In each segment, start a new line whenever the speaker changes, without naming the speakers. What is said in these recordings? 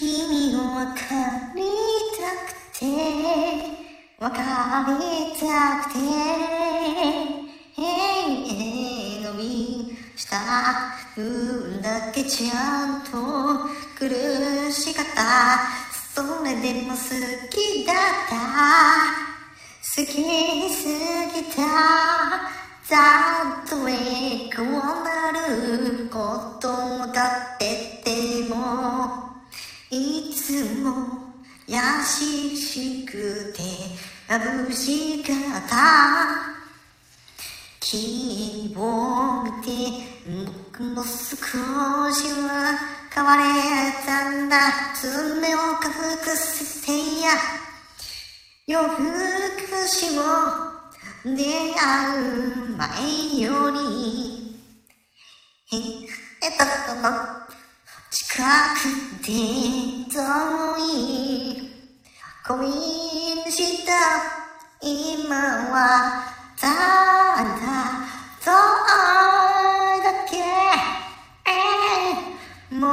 君を分かりたくて分かりたくて伸びした分だけちゃんと苦しかったそれでも好きだった。好きすぎた。たとえこうなることもだってつも優しくて眩しかった希望見て僕も少しは変われたんだ爪を隠せてや。夜更かしも出会う前より。えっとのくで遠い恋した今はただ遠いだけ、えー、も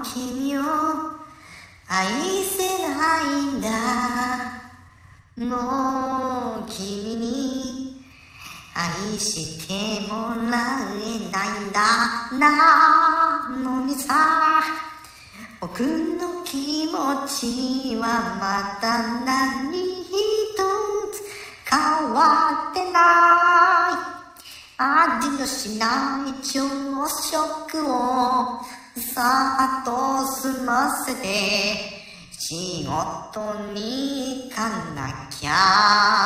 う君を愛せないんだもう君に愛してもらえないんだな。にさ僕の気持ちはまた何一つ変わってない味のしない朝食をさっと済ませて仕事に行かなきゃ。